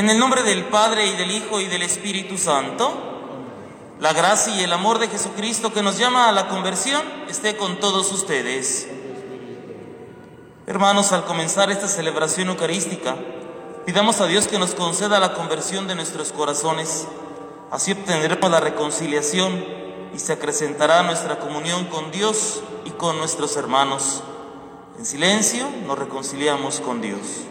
En el nombre del Padre y del Hijo y del Espíritu Santo, la gracia y el amor de Jesucristo que nos llama a la conversión esté con todos ustedes. Hermanos, al comenzar esta celebración eucarística, pidamos a Dios que nos conceda la conversión de nuestros corazones. Así obtendremos la reconciliación y se acrecentará nuestra comunión con Dios y con nuestros hermanos. En silencio nos reconciliamos con Dios.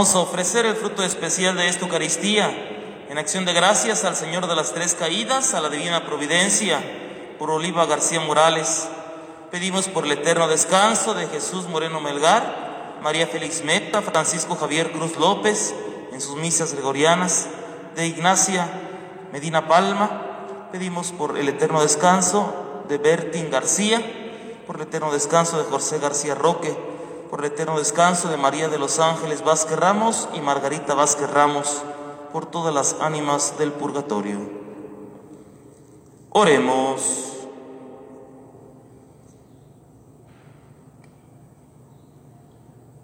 Vamos a ofrecer el fruto especial de esta Eucaristía en acción de gracias al Señor de las Tres Caídas, a la Divina Providencia, por Oliva García Morales. Pedimos por el eterno descanso de Jesús Moreno Melgar, María Félix Meta, Francisco Javier Cruz López, en sus misas gregorianas, de Ignacia Medina Palma. Pedimos por el eterno descanso de Bertín García, por el eterno descanso de José García Roque, por el eterno descanso de María de los Ángeles Vázquez Ramos y Margarita Vázquez Ramos, por todas las ánimas del purgatorio. Oremos.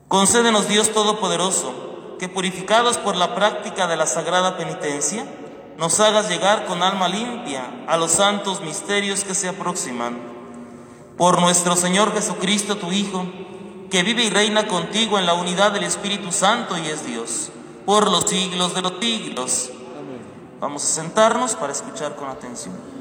Concédenos Dios Todopoderoso, que purificados por la práctica de la sagrada penitencia, nos hagas llegar con alma limpia a los santos misterios que se aproximan. Por nuestro Señor Jesucristo, tu Hijo, que vive y reina contigo en la unidad del Espíritu Santo y es Dios, por los siglos de los siglos. Vamos a sentarnos para escuchar con atención.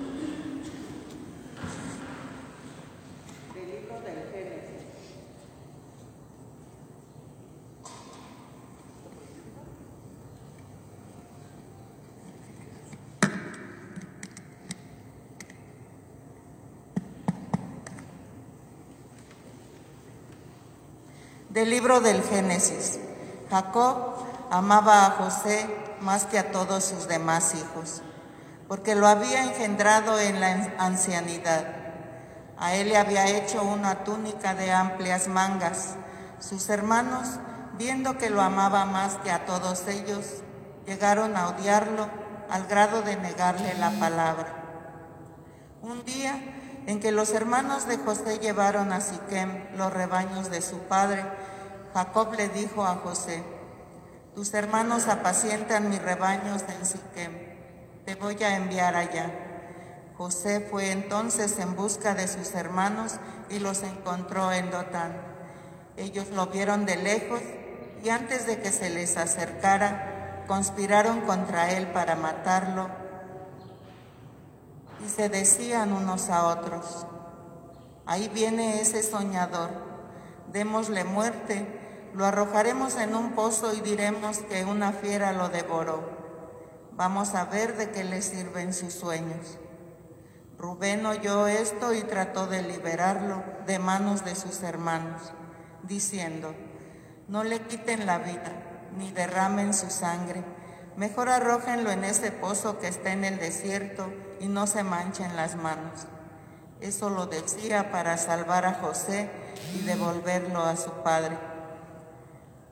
Del libro del Génesis. Jacob amaba a José más que a todos sus demás hijos, porque lo había engendrado en la ancianidad. A él le había hecho una túnica de amplias mangas. Sus hermanos, viendo que lo amaba más que a todos ellos, llegaron a odiarlo al grado de negarle la palabra. Un día en que los hermanos de José llevaron a Siquem los rebaños de su padre, Jacob le dijo a José, tus hermanos apacientan mis rebaños en Siquem, te voy a enviar allá. José fue entonces en busca de sus hermanos y los encontró en Dotán. Ellos lo vieron de lejos y antes de que se les acercara, conspiraron contra él para matarlo y se decían unos a otros, ahí viene ese soñador, démosle muerte, lo arrojaremos en un pozo y diremos que una fiera lo devoró. Vamos a ver de qué le sirven sus sueños. Rubén oyó esto y trató de liberarlo de manos de sus hermanos, diciendo, no le quiten la vida, ni derramen su sangre, mejor arrójenlo en ese pozo que está en el desierto y no se manchen las manos. Eso lo decía para salvar a José y devolverlo a su padre.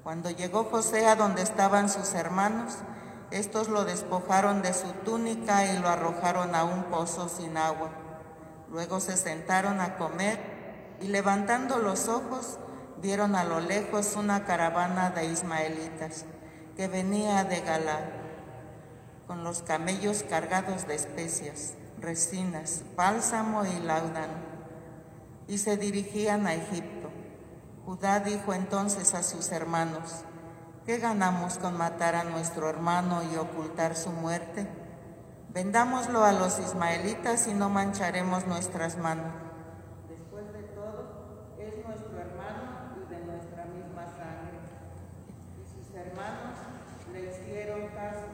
Cuando llegó José a donde estaban sus hermanos, estos lo despojaron de su túnica y lo arrojaron a un pozo sin agua. Luego se sentaron a comer y levantando los ojos vieron a lo lejos una caravana de ismaelitas que venía de Galá con los camellos cargados de especias, resinas, bálsamo y laudano, y se dirigían a Egipto. Judá dijo entonces a sus hermanos, ¿qué ganamos con matar a nuestro hermano y ocultar su muerte? Vendámoslo a los ismaelitas y no mancharemos nuestras manos. Después de todo, es nuestro hermano y de nuestra misma sangre. Y sus hermanos le hicieron caso,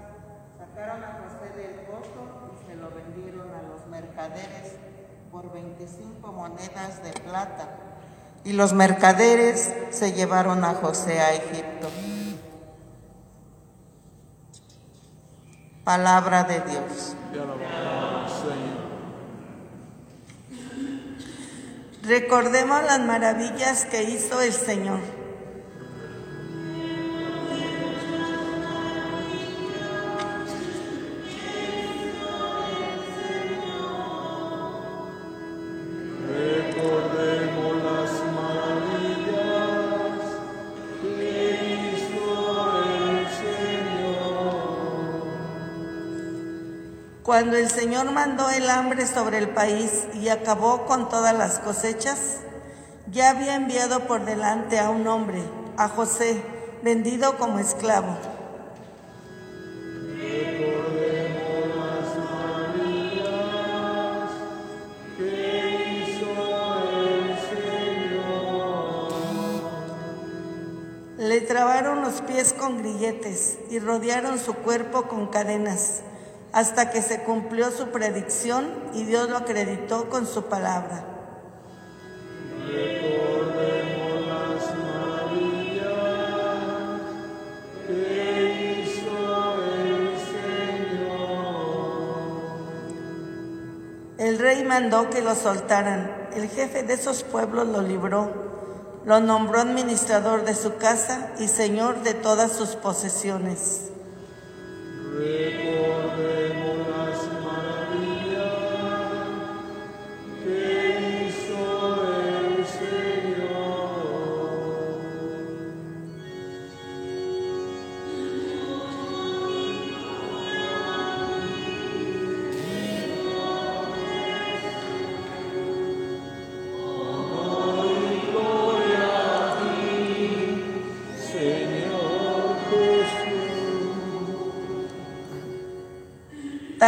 sacaron a José del pozo y se lo vendieron a los mercaderes por 25 monedas de plata. Y los mercaderes se llevaron a José a Egipto. Palabra de Dios. Recordemos las maravillas que hizo el Señor. Cuando el Señor mandó el hambre sobre el país y acabó con todas las cosechas, ya había enviado por delante a un hombre, a José, vendido como esclavo. Le trabaron los pies con grilletes y rodearon su cuerpo con cadenas, hasta que se cumplió su predicción y Dios lo acreditó con su palabra. El rey mandó que lo soltaran. El jefe de esos pueblos lo libró. Lo nombró administrador de su casa y señor de todas sus posesiones.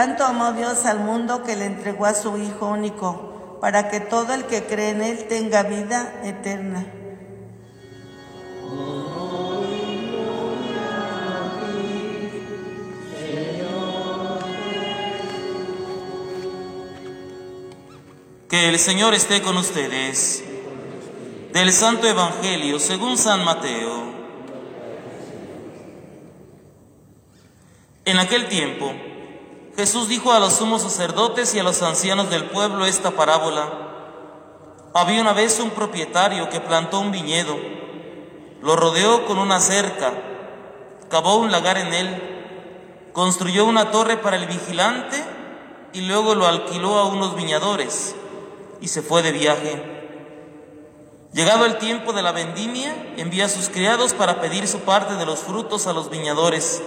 Tanto amó Dios al mundo que le entregó a su Hijo único, para que todo el que cree en Él tenga vida eterna. Que el Señor esté con ustedes. Del Santo Evangelio según San Mateo. En aquel tiempo, Jesús dijo a los sumos sacerdotes y a los ancianos del pueblo esta parábola. Había una vez un propietario que plantó un viñedo, lo rodeó con una cerca, cavó un lagar en él, construyó una torre para el vigilante y luego lo alquiló a unos viñadores y se fue de viaje. Llegado el tiempo de la vendimia, envía a sus criados para pedir su parte de los frutos a los viñadores.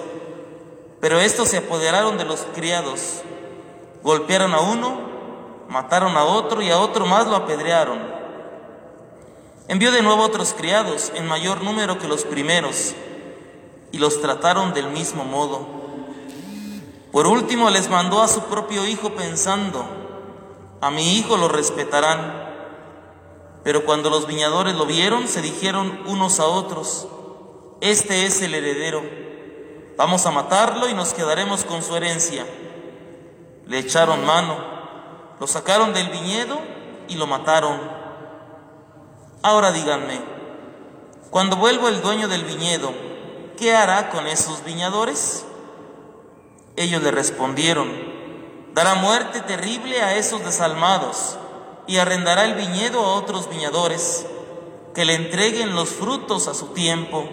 Pero estos se apoderaron de los criados, golpearon a uno, mataron a otro y a otro más lo apedrearon. Envió de nuevo otros criados en mayor número que los primeros y los trataron del mismo modo. Por último les mandó a su propio hijo pensando, a mi hijo lo respetarán. Pero cuando los viñadores lo vieron, se dijeron unos a otros, este es el heredero, vamos a matarlo y nos quedaremos con su herencia. Le echaron mano, lo sacaron del viñedo y lo mataron. Ahora díganme, cuando vuelva el dueño del viñedo, ¿qué hará con esos viñadores? Ellos le respondieron, dará muerte terrible a esos desalmados y arrendará el viñedo a otros viñadores que le entreguen los frutos a su tiempo.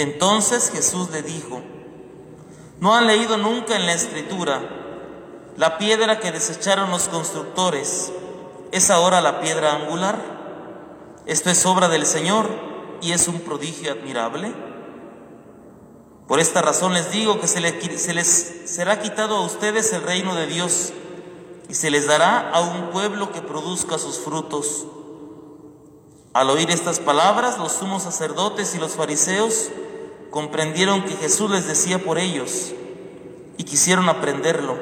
Entonces Jesús le dijo, ¿no han leído nunca en la escritura la piedra que desecharon los constructores es ahora la piedra angular? Esto es obra del Señor y es un prodigio admirable. Por esta razón les digo que se, le- se les será quitado a ustedes el reino de Dios y se les dará a un pueblo que produzca sus frutos. Al oír estas palabras, los sumos sacerdotes y los fariseos comprendieron que Jesús les decía por ellos y quisieron aprenderlo,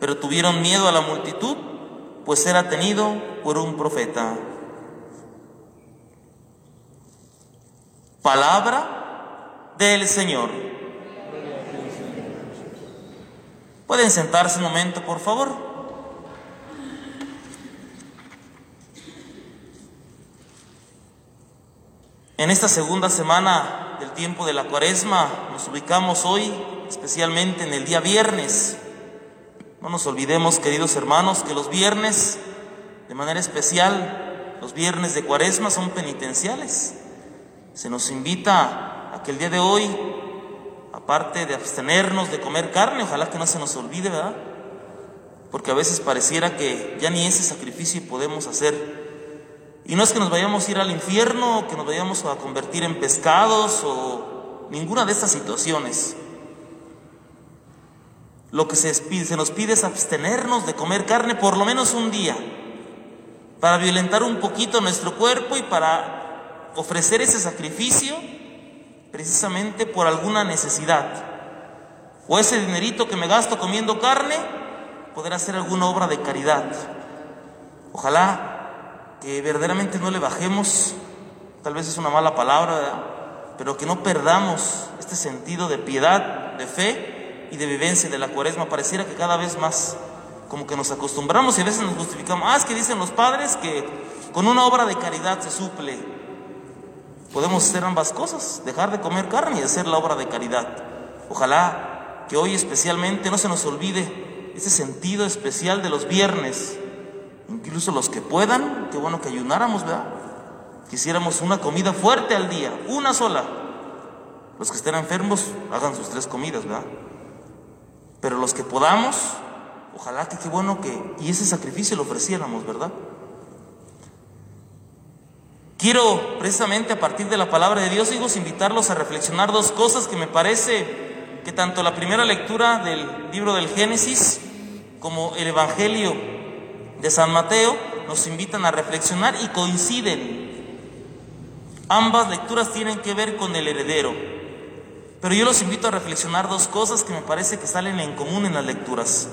pero tuvieron miedo a la multitud, pues era tenido por un profeta. Palabra del Señor. Pueden sentarse un momento, por favor. En esta segunda semana del tiempo de la cuaresma nos ubicamos hoy especialmente en el día viernes. No nos olvidemos, queridos hermanos, que los viernes, de manera especial, los viernes de cuaresma son penitenciales. Se nos invita a que el día de hoy, aparte de abstenernos de comer carne, ojalá que no se nos olvide, ¿verdad? Porque a veces pareciera que ya ni ese sacrificio podemos hacer. Y no es que nos vayamos a ir al infierno, o que nos vayamos a convertir en pescados o ninguna de estas situaciones. Lo que se, se nos pide es abstenernos de comer carne por lo menos un día, para violentar un poquito nuestro cuerpo y para ofrecer ese sacrificio precisamente por alguna necesidad. O ese dinerito que me gasto comiendo carne, poder hacer alguna obra de caridad. Ojalá que verdaderamente no le bajemos, tal vez es una mala palabra, pero que no perdamos este sentido de piedad, de fe y de vivencia de la cuaresma. Pareciera que cada vez más como que nos acostumbramos y a veces nos justificamos. Ah, es que dicen los padres que con una obra de caridad se suple. Podemos hacer ambas cosas, dejar de comer carne y hacer la obra de caridad. Ojalá que hoy especialmente no se nos olvide ese sentido especial de los viernes. Incluso los que puedan, qué bueno que ayunáramos, ¿verdad? Quisiéramos una comida fuerte al día, una sola. Los que estén enfermos, hagan sus tres comidas, ¿verdad? Pero los que podamos, ojalá que qué bueno que, y ese sacrificio lo ofreciéramos, ¿verdad? Quiero precisamente a partir de la palabra de Dios, hijos, invitarlos a reflexionar dos cosas que me parece que tanto la primera lectura del libro del Génesis como el Evangelio de San Mateo nos invitan a reflexionar y coinciden. Ambas lecturas tienen que ver con el heredero. Pero yo los invito a reflexionar dos cosas que me parece que salen en común en las lecturas.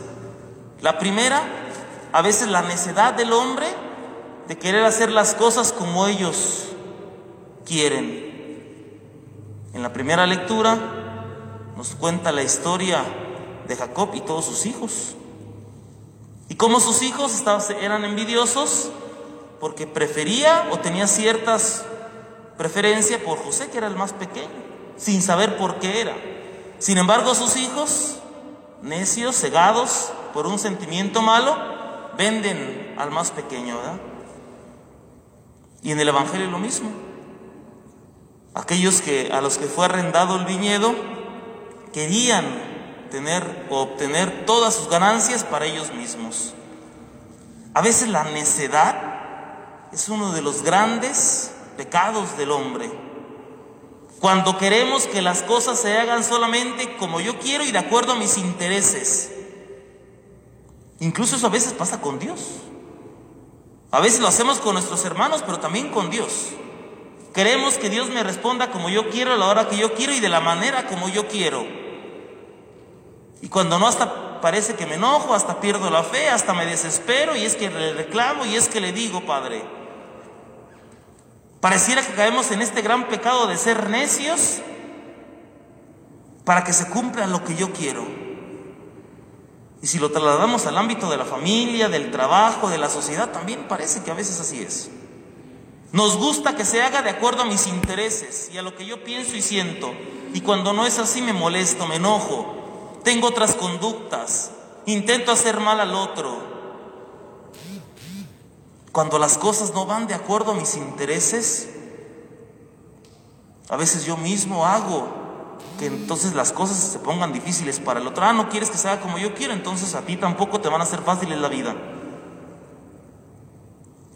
La primera, a veces la necedad del hombre de querer hacer las cosas como ellos quieren. En la primera lectura nos cuenta la historia de Jacob y todos sus hijos. Y cómo sus hijos eran envidiosos porque prefería o tenía ciertas preferencias por José, que era el más pequeño, sin saber por qué era. Sin embargo, sus hijos, necios, cegados por un sentimiento malo, venden al más pequeño, ¿verdad? Y en el Evangelio lo mismo. Aquellos que a los que fue arrendado el viñedo querían tener o obtener todas sus ganancias para ellos mismos. A veces la necedad es uno de los grandes pecados del hombre. Cuando queremos que las cosas se hagan solamente como yo quiero y de acuerdo a mis intereses. Incluso eso a veces pasa con Dios. A veces lo hacemos con nuestros hermanos, pero también con Dios. Queremos que Dios me responda como yo quiero, a la hora que yo quiero y de la manera como yo quiero. Y cuando no, hasta parece que me enojo, hasta pierdo la fe, hasta me desespero y es que le reclamo y es que le digo, Padre. Pareciera que caemos en este gran pecado de ser necios para que se cumpla lo que yo quiero. Y si lo trasladamos al ámbito de la familia, del trabajo, de la sociedad, también parece que a veces así es. Nos gusta que se haga de acuerdo a mis intereses y a lo que yo pienso y siento. Y cuando no es así me molesto, me enojo, tengo otras conductas, intento hacer mal al otro. Cuando las cosas no van de acuerdo a mis intereses, a veces yo mismo hago que entonces las cosas se pongan difíciles para el otro. Ah, no quieres que se haga como yo quiero, entonces a ti tampoco te van a hacer fáciles la vida.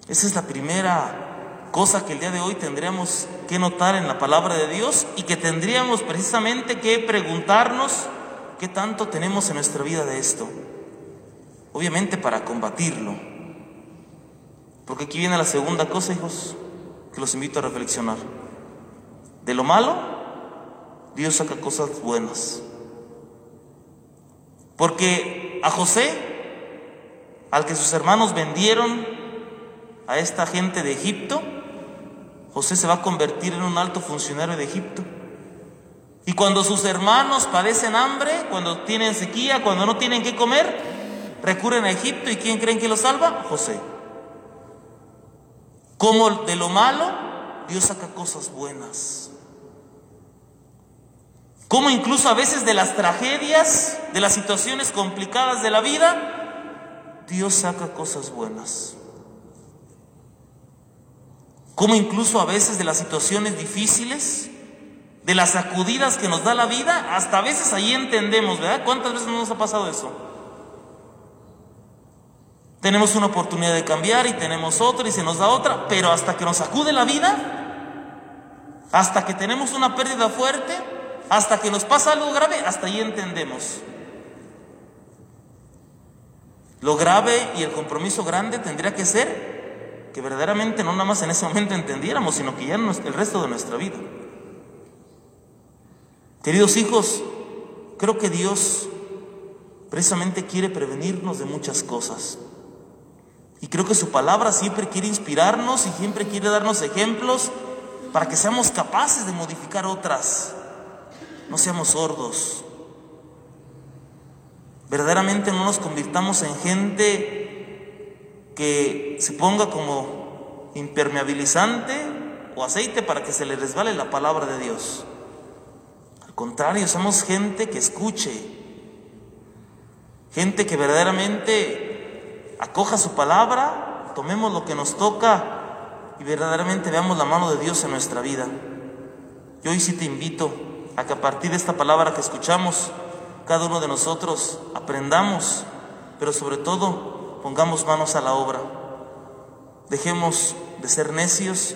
Esa es la primera cosa que el día de hoy tendríamos que notar en la palabra de Dios y que tendríamos precisamente que preguntarnos qué tanto tenemos en nuestra vida de esto. Obviamente para combatirlo. Porque aquí viene la segunda cosa, hijos, que los invito a reflexionar. De lo malo, Dios saca cosas buenas. Porque a José, al que sus hermanos vendieron a esta gente de Egipto, José se va a convertir en un alto funcionario de Egipto. Y cuando sus hermanos padecen hambre, cuando tienen sequía, cuando no tienen que comer, recurren a Egipto y ¿quién creen que lo salva? José. Como de lo malo, Dios saca cosas buenas. Como incluso a veces de las tragedias, de las situaciones complicadas de la vida, Dios saca cosas buenas. Como incluso a veces de las situaciones difíciles, de las sacudidas que nos da la vida, hasta a veces ahí entendemos, ¿verdad? ¿Cuántas veces nos ha pasado eso? Tenemos una oportunidad de cambiar y tenemos otra y se nos da otra, pero hasta que nos sacude la vida, hasta que tenemos una pérdida fuerte, hasta que nos pasa algo grave, hasta ahí entendemos. Lo grave y el compromiso grande tendría que ser que verdaderamente no nada más en ese momento entendiéramos, sino que ya el resto de nuestra vida. Queridos hijos, creo que Dios precisamente quiere prevenirnos de muchas cosas. Y creo que su palabra siempre quiere inspirarnos y siempre quiere darnos ejemplos para que seamos capaces de modificar otras. No seamos sordos. Verdaderamente no nos convirtamos en gente que se ponga como impermeabilizante o aceite para que se le resbale la palabra de Dios. Contrario, somos gente que escuche, gente que verdaderamente acoja su palabra, tomemos lo que nos toca y verdaderamente veamos la mano de Dios en nuestra vida. Yo hoy sí te invito a que a partir de esta palabra que escuchamos, cada uno de nosotros aprendamos, pero sobre todo pongamos manos a la obra. Dejemos de ser necios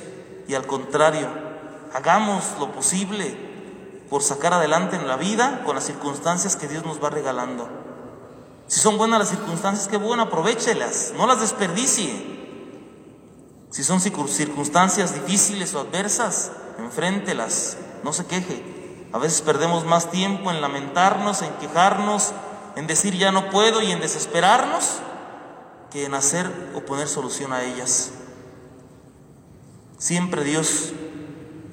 y al contrario, hagamos lo posible por sacar adelante en la vida con las circunstancias que Dios nos va regalando. Si son buenas las circunstancias, qué bueno, aprovechelas, no las desperdicie. Si son circunstancias difíciles o adversas, enfréntelas, no se queje. A veces perdemos más tiempo en lamentarnos, en quejarnos, en decir ya no puedo y en desesperarnos, que en hacer o poner solución a ellas. Siempre Dios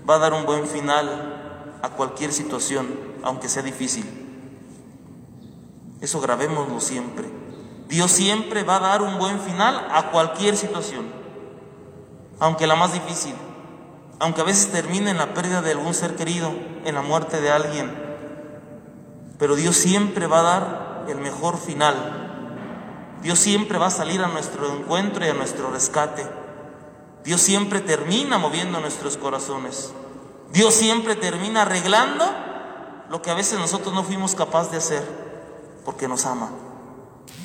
va a dar un buen final a cualquier situación, aunque sea difícil. Eso grabémoslo siempre. Dios siempre va a dar un buen final a cualquier situación, aunque la más difícil, aunque a veces termine en la pérdida de algún ser querido, en la muerte de alguien. Pero Dios siempre va a dar el mejor final. Dios siempre va a salir a nuestro encuentro y a nuestro rescate. Dios siempre termina moviendo nuestros corazones. Dios siempre termina arreglando lo que a veces nosotros no fuimos capaces de hacer, porque nos ama.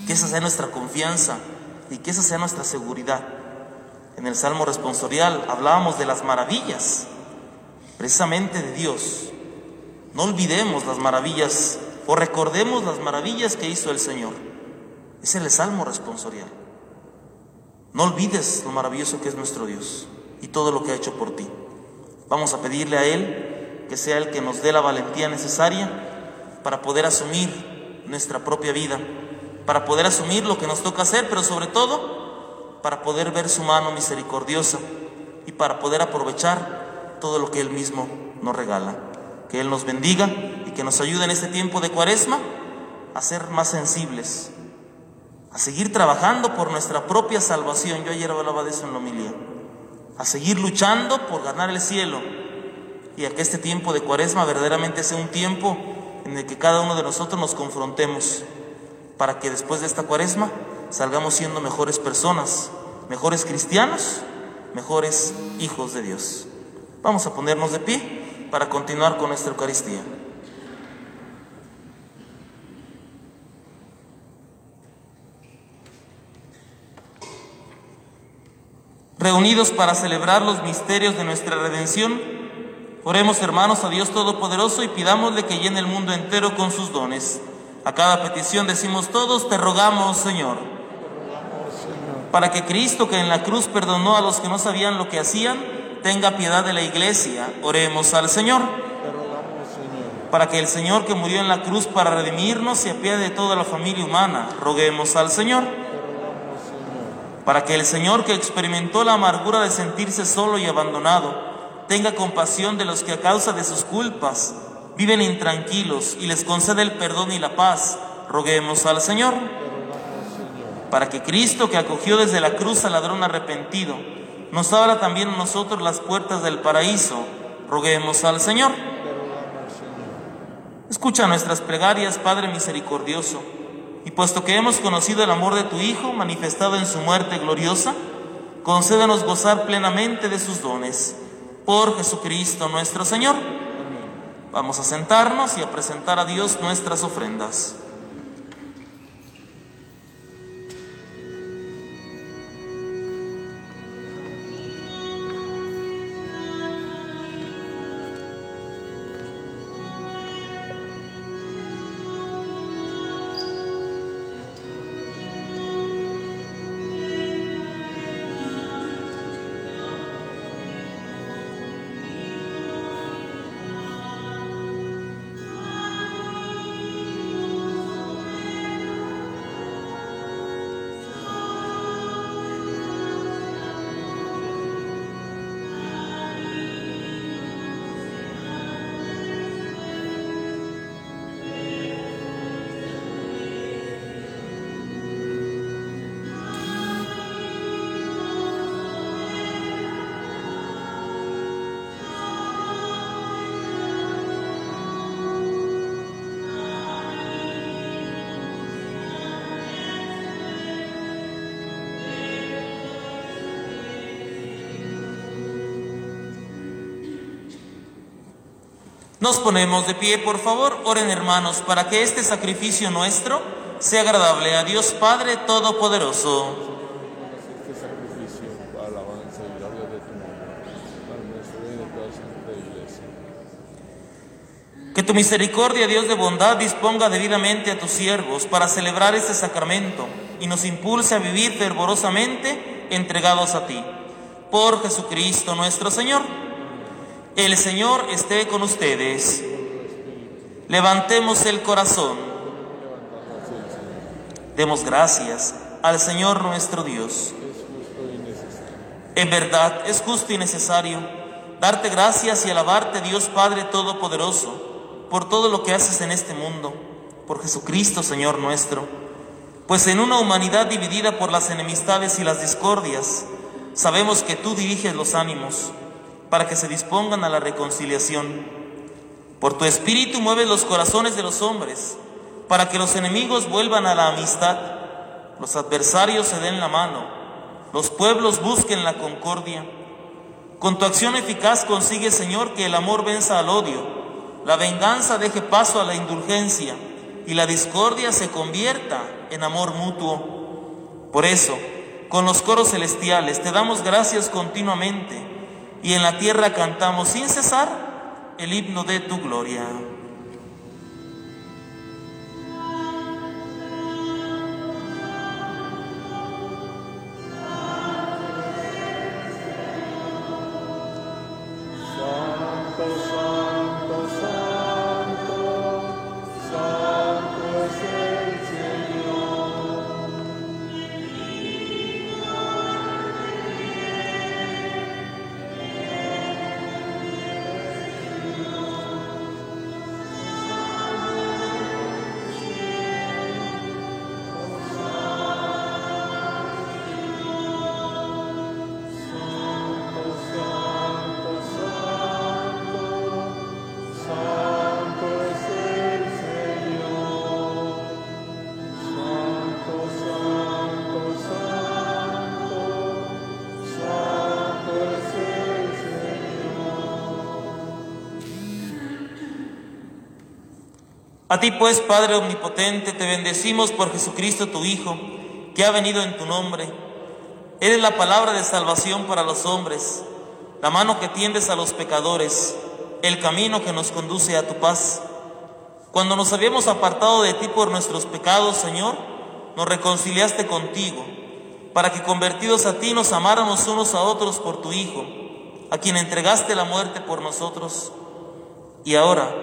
Que esa sea nuestra confianza y que esa sea nuestra seguridad. En el Salmo responsorial hablábamos de las maravillas, precisamente de Dios. No olvidemos las maravillas o recordemos las maravillas que hizo el Señor. Es el Salmo responsorial. No olvides lo maravilloso que es nuestro Dios y todo lo que ha hecho por ti. Vamos a pedirle a Él que sea el que nos dé la valentía necesaria para poder asumir nuestra propia vida, para poder asumir lo que nos toca hacer, pero sobre todo para poder ver su mano misericordiosa y para poder aprovechar todo lo que Él mismo nos regala. Que Él nos bendiga y que nos ayude en este tiempo de cuaresma a ser más sensibles, a seguir trabajando por nuestra propia salvación. Yo ayer hablaba de eso en la homilía. A seguir luchando por ganar el cielo y a que este tiempo de cuaresma verdaderamente sea un tiempo en el que cada uno de nosotros nos confrontemos para que después de esta cuaresma salgamos siendo mejores personas, mejores cristianos, mejores hijos de Dios. Vamos a ponernos de pie para continuar con nuestra Eucaristía. Reunidos para celebrar los misterios de nuestra redención, oremos hermanos a Dios Todopoderoso y pidámosle que llene el mundo entero con sus dones. A cada petición decimos todos, te rogamos Señor, para que Cristo que en la cruz perdonó a los que no sabían lo que hacían, tenga piedad de la iglesia. Oremos al Señor. Para que el Señor que murió en la cruz para redimirnos se apiade de toda la familia humana. Roguemos al Señor para que el Señor que experimentó la amargura de sentirse solo y abandonado, tenga compasión de los que a causa de sus culpas viven intranquilos y les conceda el perdón y la paz. Roguemos al Señor. Para que Cristo que acogió desde la cruz al ladrón arrepentido, nos abra también a nosotros las puertas del paraíso. Roguemos al Señor. Escucha nuestras plegarias, Padre misericordioso y puesto que hemos conocido el amor de tu Hijo manifestado en su muerte gloriosa, concédenos gozar plenamente de sus dones. Por Jesucristo nuestro Señor. Vamos a sentarnos y a presentar a Dios nuestras ofrendas. Nos ponemos de pie, por favor, oren hermanos, para que este sacrificio nuestro sea agradable a Dios Padre Todopoderoso. Que tu misericordia, Dios de bondad, disponga debidamente a tus siervos para celebrar este sacramento y nos impulse a vivir fervorosamente entregados a ti. Por Jesucristo nuestro Señor. El Señor esté con ustedes. Levantemos el corazón. Demos gracias al Señor nuestro Dios. En verdad es justo y necesario darte gracias y alabarte, Dios Padre Todopoderoso, por todo lo que haces en este mundo, por Jesucristo, Señor nuestro. Pues en una humanidad dividida por las enemistades y las discordias, sabemos que tú diriges los ánimos para que se dispongan a la reconciliación. Por tu espíritu mueves los corazones de los hombres, para que los enemigos vuelvan a la amistad, los adversarios se den la mano, los pueblos busquen la concordia. Con tu acción eficaz consigue, Señor, que el amor venza al odio, la venganza deje paso a la indulgencia y la discordia se convierta en amor mutuo. Por eso, con los coros celestiales te damos gracias continuamente y en la tierra cantamos sin cesar el himno de tu gloria. A ti pues, Padre Omnipotente, te bendecimos por Jesucristo tu Hijo, que ha venido en tu nombre. Eres la palabra de salvación para los hombres, la mano que tiendes a los pecadores, el camino que nos conduce a tu paz. Cuando nos habíamos apartado de ti por nuestros pecados, Señor, nos reconciliaste contigo, para que convertidos a ti nos amáramos unos a otros por tu Hijo, a quien entregaste la muerte por nosotros. Y ahora,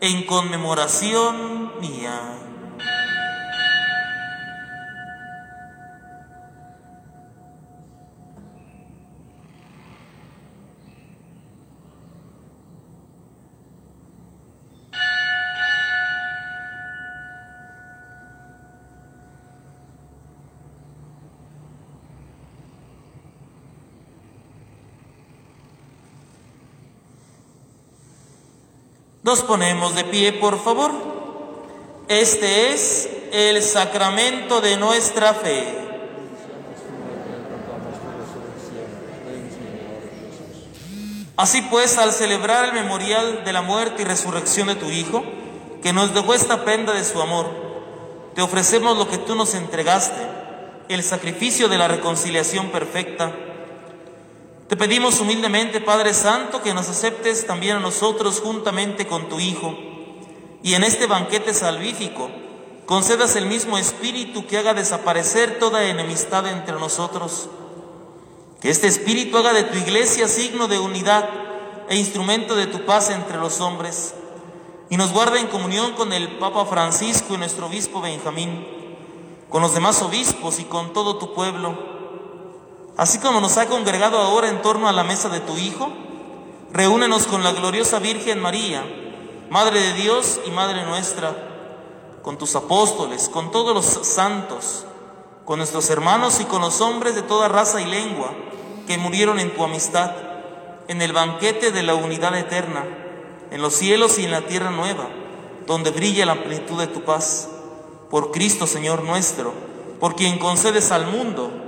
en conmemoración mía. Nos ponemos de pie, por favor. Este es el sacramento de nuestra fe. Así pues, al celebrar el memorial de la muerte y resurrección de tu Hijo, que nos dejó esta prenda de su amor, te ofrecemos lo que tú nos entregaste, el sacrificio de la reconciliación perfecta te pedimos humildemente, Padre Santo, que nos aceptes también a nosotros juntamente con tu Hijo, y en este banquete salvífico concedas el mismo Espíritu que haga desaparecer toda enemistad entre nosotros. Que este Espíritu haga de tu iglesia signo de unidad e instrumento de tu paz entre los hombres, y nos guarde en comunión con el Papa Francisco y nuestro obispo Benjamín, con los demás obispos y con todo tu pueblo Así como nos ha congregado ahora en torno a la mesa de tu Hijo, reúnenos con la gloriosa Virgen María, Madre de Dios y Madre nuestra, con tus apóstoles, con todos los santos, con nuestros hermanos y con los hombres de toda raza y lengua que murieron en tu amistad, en el banquete de la unidad eterna, en los cielos y en la tierra nueva, donde brilla la plenitud de tu paz. Por Cristo Señor nuestro, por quien concedes al mundo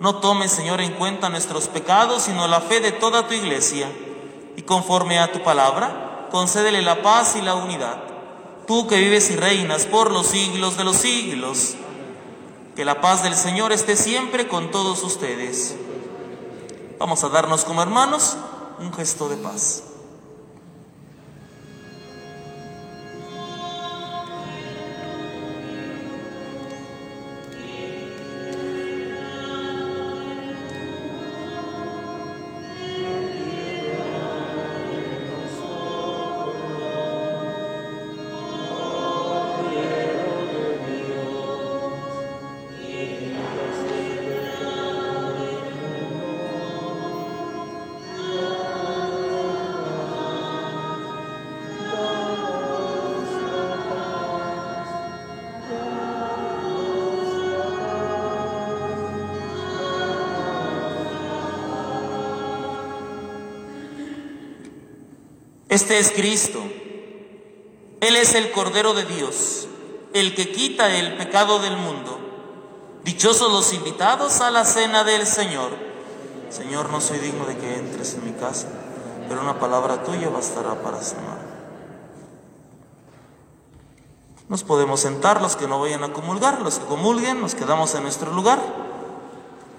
No tomes, Señor, en cuenta nuestros pecados, sino la fe de toda tu iglesia. Y conforme a tu palabra, concédele la paz y la unidad. Tú que vives y reinas por los siglos de los siglos. Que la paz del Señor esté siempre con todos ustedes. Vamos a darnos como hermanos un gesto de paz. Este es Cristo. Él es el Cordero de Dios, el que quita el pecado del mundo. Dichosos los invitados a la cena del Señor. Señor, no soy digno de que entres en mi casa, pero una palabra tuya bastará para sanar. Nos podemos sentar los que no vayan a comulgar, los que comulguen, nos quedamos en nuestro lugar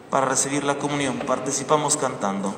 para recibir la comunión. Participamos cantando.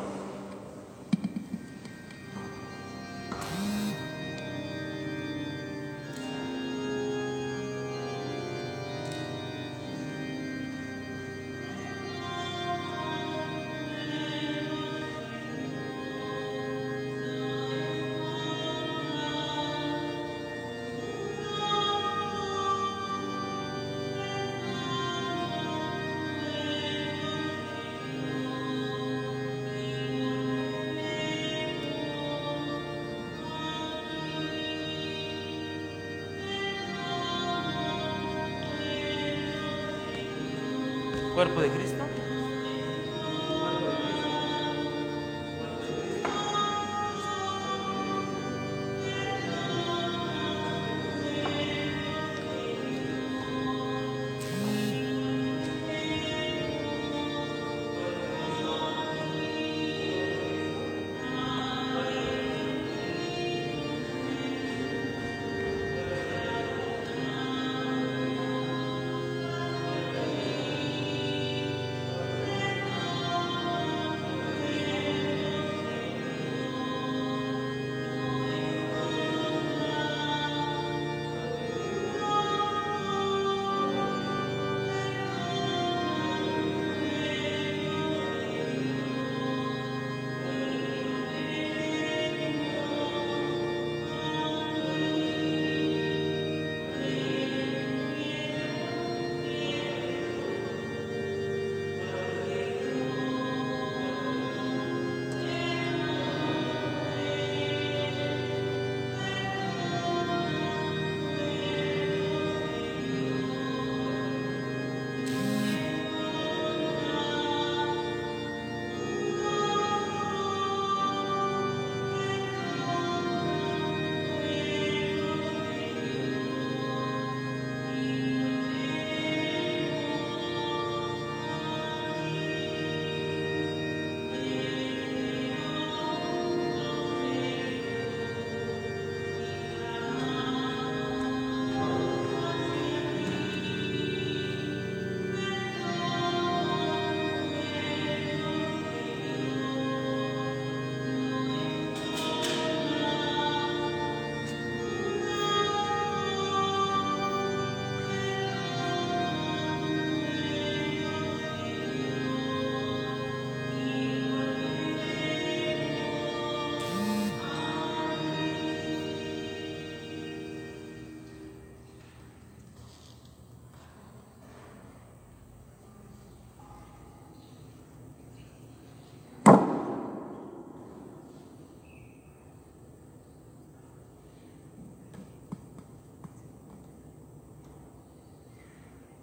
Cuerpo de Cristo.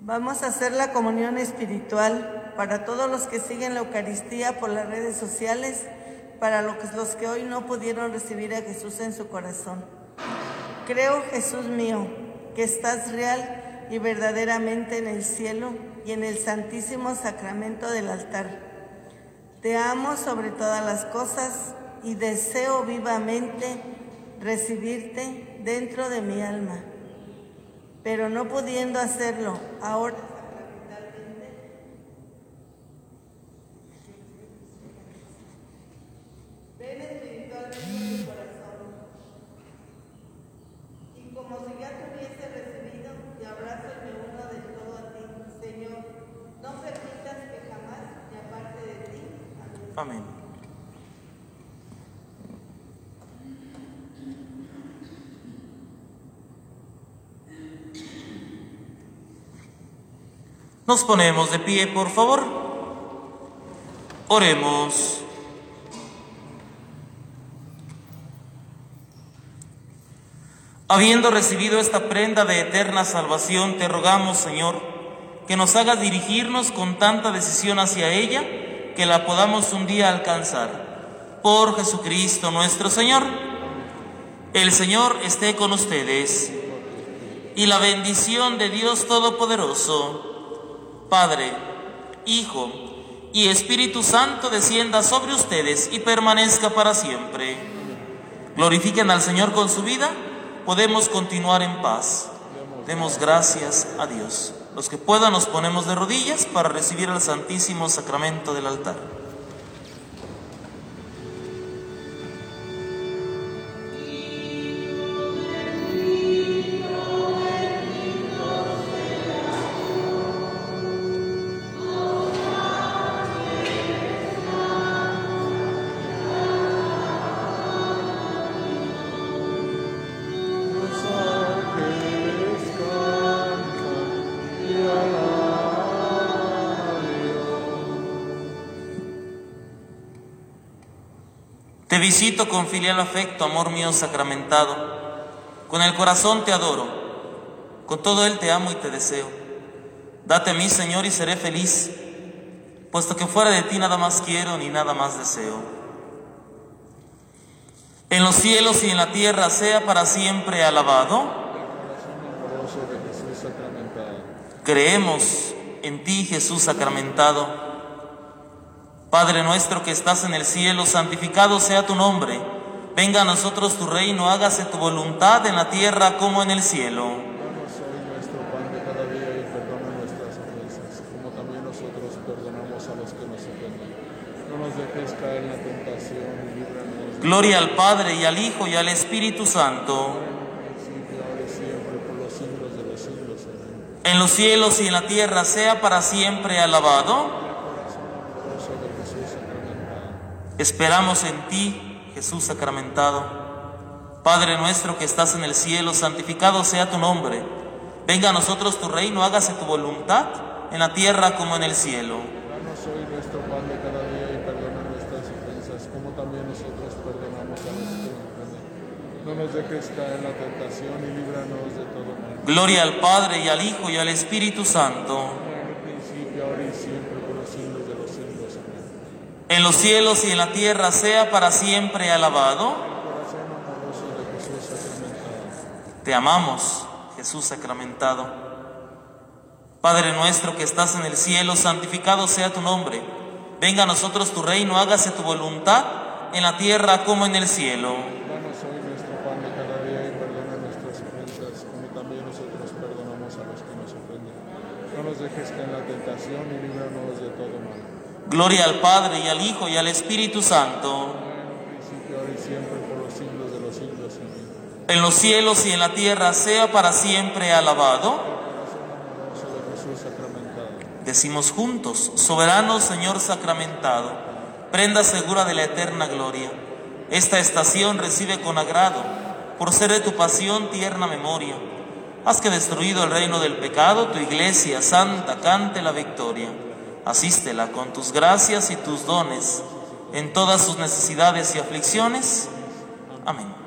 Vamos a hacer la comunión espiritual para todos los que siguen la Eucaristía por las redes sociales, para los que hoy no pudieron recibir a Jesús en su corazón. Creo, Jesús mío, que estás real y verdaderamente en el cielo y en el santísimo sacramento del altar. Te amo sobre todas las cosas y deseo vivamente recibirte dentro de mi alma pero no pudiendo hacerlo. Ahora ven espiritualmente tu corazón y como si ya te hubiese recibido te abrazo y me uno del todo a ti Señor no permitas que jamás me aparte de ti Amén. Nos ponemos de pie, por favor. Oremos. Habiendo recibido esta prenda de eterna salvación, te rogamos, Señor, que nos hagas dirigirnos con tanta decisión hacia ella que la podamos un día alcanzar. Por Jesucristo nuestro Señor. El Señor esté con ustedes. Y la bendición de Dios Todopoderoso, Padre, Hijo y Espíritu Santo descienda sobre ustedes y permanezca para siempre. Glorifiquen al Señor con su vida. Podemos continuar en paz. Demos gracias a Dios. Los que puedan nos ponemos de rodillas para recibir el Santísimo Sacramento del altar. Te visito con filial afecto, amor mío sacramentado. Con el corazón te adoro, con todo él te amo y te deseo. Date a mí, Señor, y seré feliz, puesto que fuera de ti nada más quiero ni nada más deseo. En los cielos y en la tierra sea para siempre alabado. Creemos en ti, Jesús sacramentado. Padre nuestro que estás en el cielo, santificado sea tu nombre. Venga a nosotros tu reino, hágase tu voluntad en la tierra como en el cielo. Danos hoy nuestro pan de cada día y perdona nuestras ofensas, como también nosotros perdonamos a los que nos ofenden. No nos dejes caer en la tentación y líbranos Gloria al Padre y al Hijo y al Espíritu Santo. En los cielos y en la tierra sea para siempre alabado. Corazón amoroso de Jesús sacramentado. Esperamos en ti, Jesús sacramentado. Padre nuestro que estás en el cielo, santificado sea tu nombre. Venga a nosotros tu reino, hágase tu voluntad en la tierra como en el cielo. Danos hoy nuestro pan de cada día y perdona nuestras ofensas, como también nosotros perdonamos a los que nos ofenden. No nos dejes caer en la tentación y líbranos de todo mal. Gloria al Padre y al Hijo y al Espíritu Santo. En el principio, ahora y siempre, por los siglos de los siglos. Amén. En los cielos y en la tierra sea para siempre alabado. Te amamos, Jesús sacramentado. Padre nuestro que estás en el cielo, santificado sea tu nombre. Venga a nosotros tu reino, hágase tu voluntad en la tierra como en el cielo. Danos hoy nuestro pan de cada día y perdona nuestras ofensas, como también nosotros perdonamos a los que nos ofenden. No nos dejes caer en la tentación y líbranos de todo mal. Gloria al Padre y al Hijo y al Espíritu Santo. En los cielos y en la tierra sea para siempre alabado. Decimos juntos, soberano Señor sacramentado, prenda segura de la eterna gloria. Esta estación recibe con agrado, por ser de tu pasión tierna memoria. Haz que destruido el reino del pecado, tu iglesia santa cante la victoria. Asístela con tus gracias y tus dones en todas sus necesidades y aflicciones. Amén.